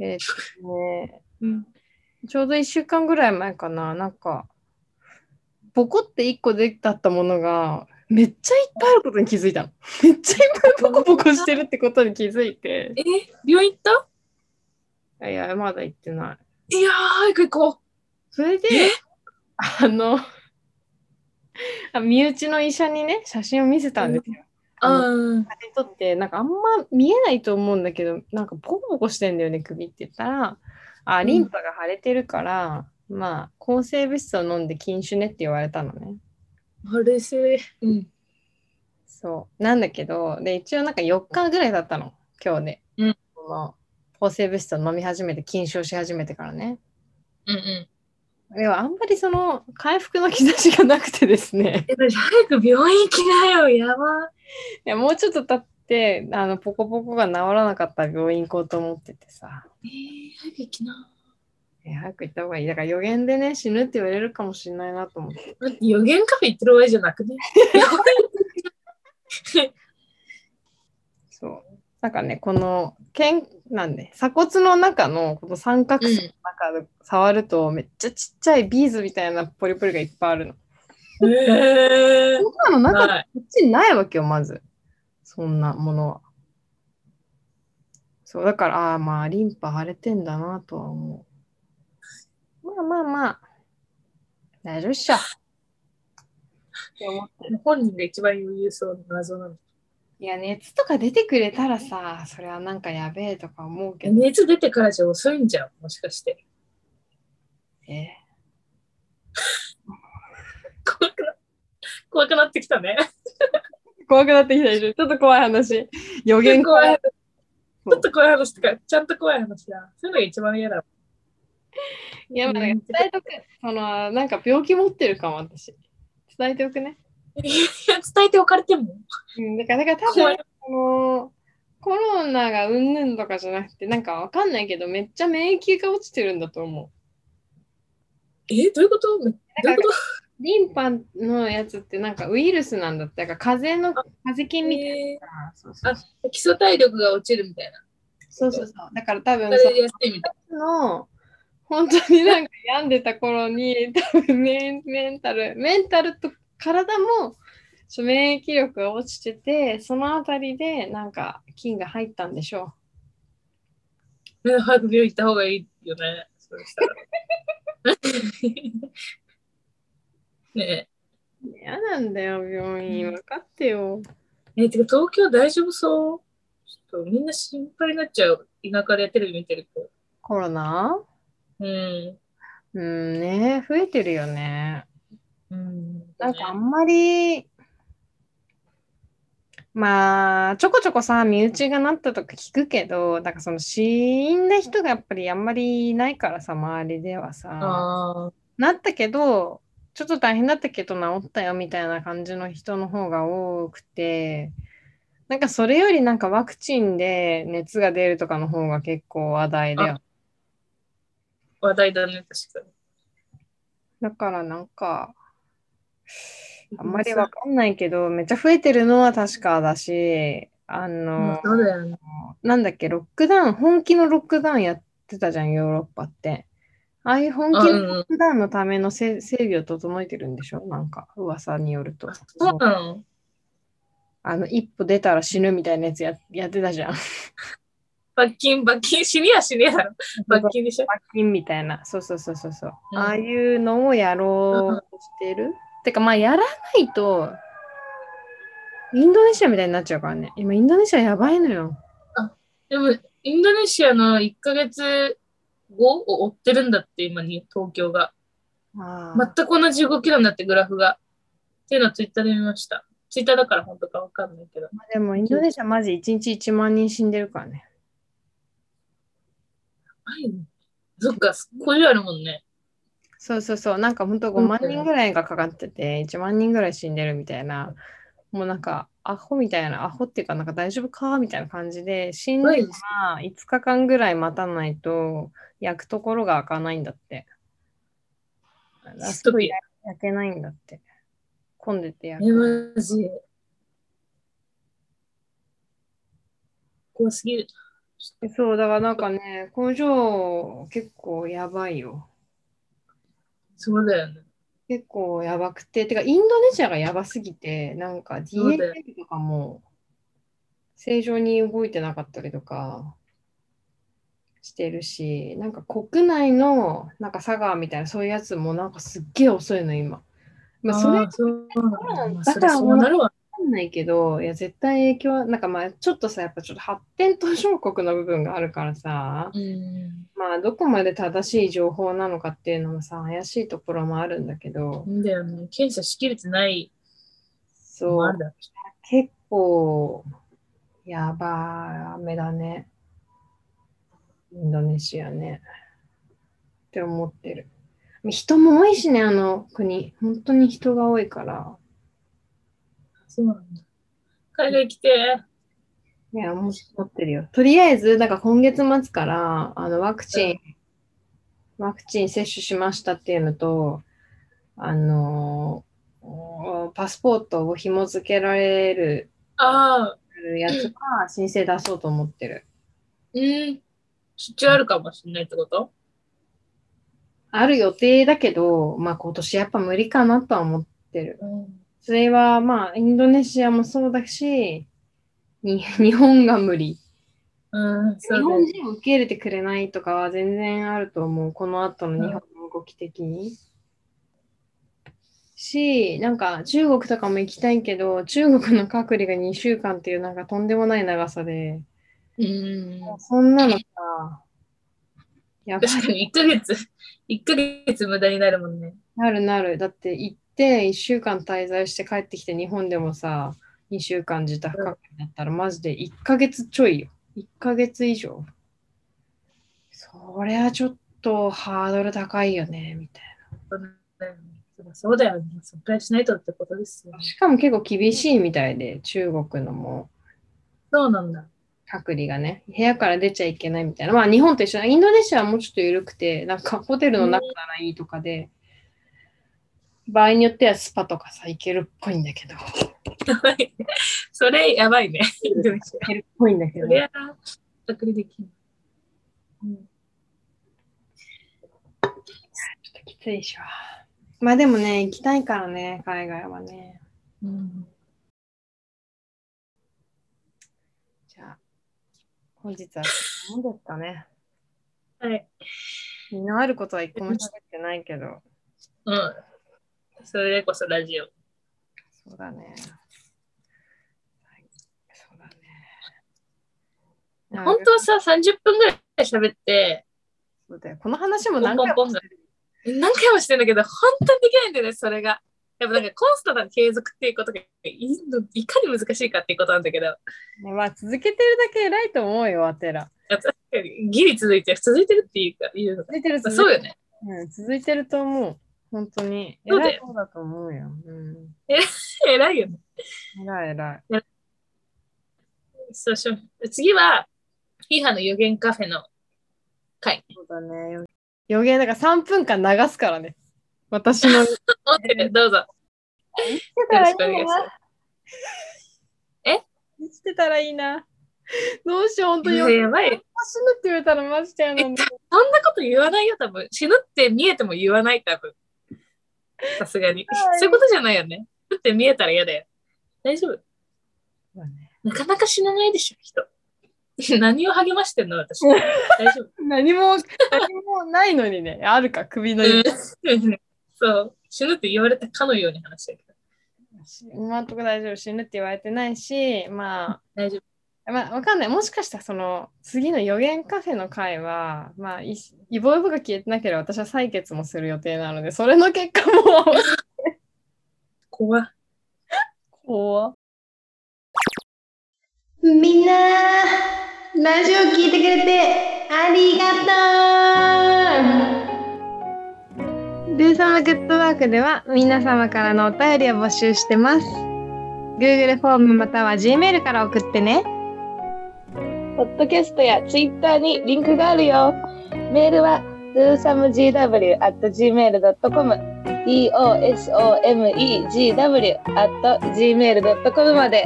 えーっとね、うん。ちょうど1週間ぐらい前かな、なんか、ボコって1個出たったものが、めっちゃいっぱいあることに気づいたの。めっちゃいっぱいポコポコしてるってことに気づいて。え病院行った？いや、まだ行ってない。いやー、早く行こそれで、あの、あ身内の医者にね、写真を見せたんですよ。う。あのうん。写真撮って、なんかあんま見えないと思うんだけど、なんかポコポコしてんだよね、首って言ったら、あ、リンパが腫れてるから、まあ、抗生物質を飲んで禁酒ねって言われたのね。あれせ、うん。そう。なんだけど、で、一応なんか4日ぐらいだったの、今日で。うんその抗生物質を飲み始めて、禁酒をし始めてからね。うんうん。でもあんまりその回復の兆しがなくてですね。え、早く病院行きなよ、やば。いやもうちょっと経って、あの、ポコポコが治らなかったら病院行こうと思っててさ。えー、早く行きな。え早く行った方がいい。だから予言でね、死ぬって言われるかもしれないなと思って。待って予言カフェ行ってる場合じゃなくね。そう。なんかね、この、けんなんで、鎖骨の中のこの三角層の中で触ると、めっちゃちっちゃいビーズみたいなポリポリがいっぱいあるの。えー、そんなの中。こっちにないわけよ、まず。そんなものは。そう、だから、ああ、まあ、リンパ腫れてんだなとは思う。まあまあまあ、大丈夫っしょ。って思ってる本人が一番余裕そうな謎なの。いや、熱とか出てくれたらさ、それはなんかやべえとか思うけど、熱出てからじゃ遅いんじゃん、もしかして。え？怖くな怖くなってきたね。怖くなってきたでしょ。ちょっと怖い話。予言怖い。ちょっと怖い話とか、ちゃんと怖い話だ。そういうのが一番嫌だ。いや、まあ、伝えとく。その、なんか病気持ってるかも、私。伝えておくね。伝えておかれても。うん、だから、だから多分、あのコロナがうんぬんとかじゃなくて、なんかわかんないけど、めっちゃ免疫が落ちてるんだと思え、どういうこと？どういうこう。リンパのやつってなんかウイルスなんだって。だから風邪の、風邪菌みたいとえな。そうそうー基礎体力が落ちるみたいな。そうそうそう。だから多分その、本当になんか病んでた頃に、多分メンメンタル、メンタルと体も免疫力が落ちてて、そのあたりでなんか菌が入ったんでしょな。ね早く病院行った方がいいよね。そうしたら。ねう。嫌なんだよ、病院。分かってよ。え。え、てか東京大丈夫そう？ちょっとみんな心配になっちゃう。田舎でテレビ見てると。コロナ？うん。うんね、増えてるよね。うん。なんかあんまり、まあ、ちょこちょこさ、身内がなったとか聞くけど、なんかその死んだ人がやっぱりあんまりいないからさ、周りではさ。なったけど、ちょっと大変だったけど治ったよみたいな感じの人の方が多くて、なんかそれよりなんかワクチンで熱が出るとかの方が結構話題だよ。話題だね、確かだからなんか、に。あんまりわかんないけど、めっちゃ増えてるのは確かだし、あうんの、そうだよね。なんだっけ、ロックダウン、本気のロックダウンやってたじゃん、ヨーロッパって。ああいう本気のロックダウンのためのせ整備を整えてるんでしょ？なんか、噂によると。そうなの？あの、一歩出たら死ぬみたいなやつややってたじゃん。罰金、罰金、死には死にやだろ。罰金でしょ？罰金みたいな。そうそうそうそうそう。うんああいうのをやろうとしてる？てか、まあ、やらないと、インドネシアみたいになっちゃうからね。今、インドネシアやばいのよ。でも、インドネシアの1ヶ月後を追ってるんだって、今に東京が。あ全く同じ動きなんだって、グラフが。っていうのをツイッターで見ました。ツイッターだから本当かわかんないけど。でも、インドネシアマジ1日1万人死んでるからね。はい。そっか、工場あるもんね。そうそうそう。なんか本当5万人ぐらいがかかってて、1万人ぐらい死んでるみたいな。もうなんか、アホみたいな、アホっていうか、なんか大丈夫かみたいな感じで、死んでから5日間ぐらい待たないと、焼くところが開かないんだって。すごい焼けないんだって。混んでて焼え、く。マジ。怖すぎる。そう、だからなんかね、工場結構やばいよ。そうだよね。結構やばくて、てかインドネシアがやばすぎて、なんか DNA とかも正常に動いてなかったりとかしてるし、なんか国内のなんか佐川みたいなそういうやつもなんかすっげえ遅いの今。まあ、それだ。まあだからそうなるわ。ないけど、いや絶対影響は、なんかまあちょっとさ、やっぱちょっと発展途上国の部分があるからさ、うん。まあどこまで正しい情報なのかっていうのもさ、怪しいところもあるんだけど、だよね。検査しきれてないそう結構、やばめだね。インドネシアね。って思ってる。人も多いしね、あの国。本当に人が多いから。そうなんだ。海外来て。いや、もう持ってるよ。とりあえず、なんか今月末から、あの、ワクチン、ワクチン接種しましたっていうのと、あのーパスポートを紐付けられるああ、やつは申請出そうと思ってる。うん。出張あるかもしれないってこと？ある予定だけど、まあ今年やっぱ無理かなとは思ってる。うん。それはまあインドネシアもそうだし、に 日本が無理。うん、そ日本人を受け入れてくれないとかは全然あると思う。この後の日本の動き的に。し、なんか中国とかも行きたいけど、中国の隔離が2週間っていうなんかとんでもない長さで、うん。そんなのさ、やばい確かに1ヶ月、1ヶ月無駄になるもんね。なるなる。だって行って1週間滞在して帰ってきて日本でもさ、2週間自宅隔離だったらマジで1ヶ月ちょいよ。1ヶ月以上。そりゃちょっとハードル高いよね、みたいそうだよね。そうだよね。そっくらいしないとってことですよな。ね。しかも結構厳しいみたいで、中国のもそうなんだ。隔離がね、部屋から出ちゃいけないみたいな。まあ日本と一緒だ。インドネシアはもうちょっと緩くて、なんかホテルの中ならいいとかで、場合によってはスパとかさ、行けるっぽいんだけど。やばい。それやばいね。行けるっぽいんだけど。そりゃ、隔離できる。うん、ちょっときついでしょ。まあでもね、行きたいからね、海外はね。うん。じゃあ、本日は何ですかね。はい。身のあることは一個も喋ってないけど。うん。それこそラジオ。そうだね。はい、そうだね。本当はさ、30分ぐらい喋って、そうだよこの話も何回もしてる。何回もしてんだけど、本当にできないんだよね、それが。やっぱなんかコンスタントな継続っていうことがいかに難しいかっていうことなんだけど、ねまあ続けてるだけ偉いと思うよ、アテラ。確かにギリ続いてる、続いてるっていうか、言うの続いてるそうよね。うん、続いてると思う。本当に。そうだよ偉い方だと思うよ。うん。偉いよね。偉い偉い。そうしよう次は、ヒーハの予言カフェの回。そうだね。予言だから3分間流すからね。私の。どうぞ。てよろしくお願いします。生きてたらいいな。どうしよう、本当に。死ぬやばい。って言われたらマジでやなの。そんなこと言わないよ、多分。死ぬって見えても言わない、多分。さすがに。はいそういうことじゃないよね。死ぬって見えたら嫌だよ。大丈夫。なかなか死なないでしょ、人。何を励ましてんの、私。大丈夫。何も、何もないのにね。あるか、首のうん指。そう。死ぬって言われたかのように話してるけど。今んとこ大丈夫。死ぬって言われてないし、ま大丈夫。あ、まあ、わかんない。もしかしたら、その、次の予言カフェの回は、まあ、いイボイボが消えてなければ私は採血もする予定なので、それの結果も、怖っ怖みんな、ラジオ聞いてくれてありがとうルーサムグッドワークでは皆様からのお便りを募集してます。Google フォームまたは Gmail から送ってね。ポッドキャストやツイッターにリンクがあるよ。メールは dosomegw.gmail.com dosomegw.gmail.com まで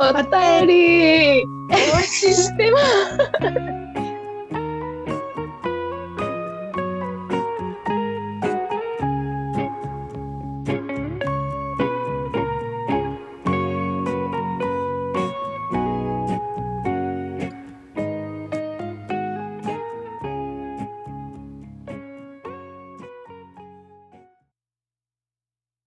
お便りお待ちしてます。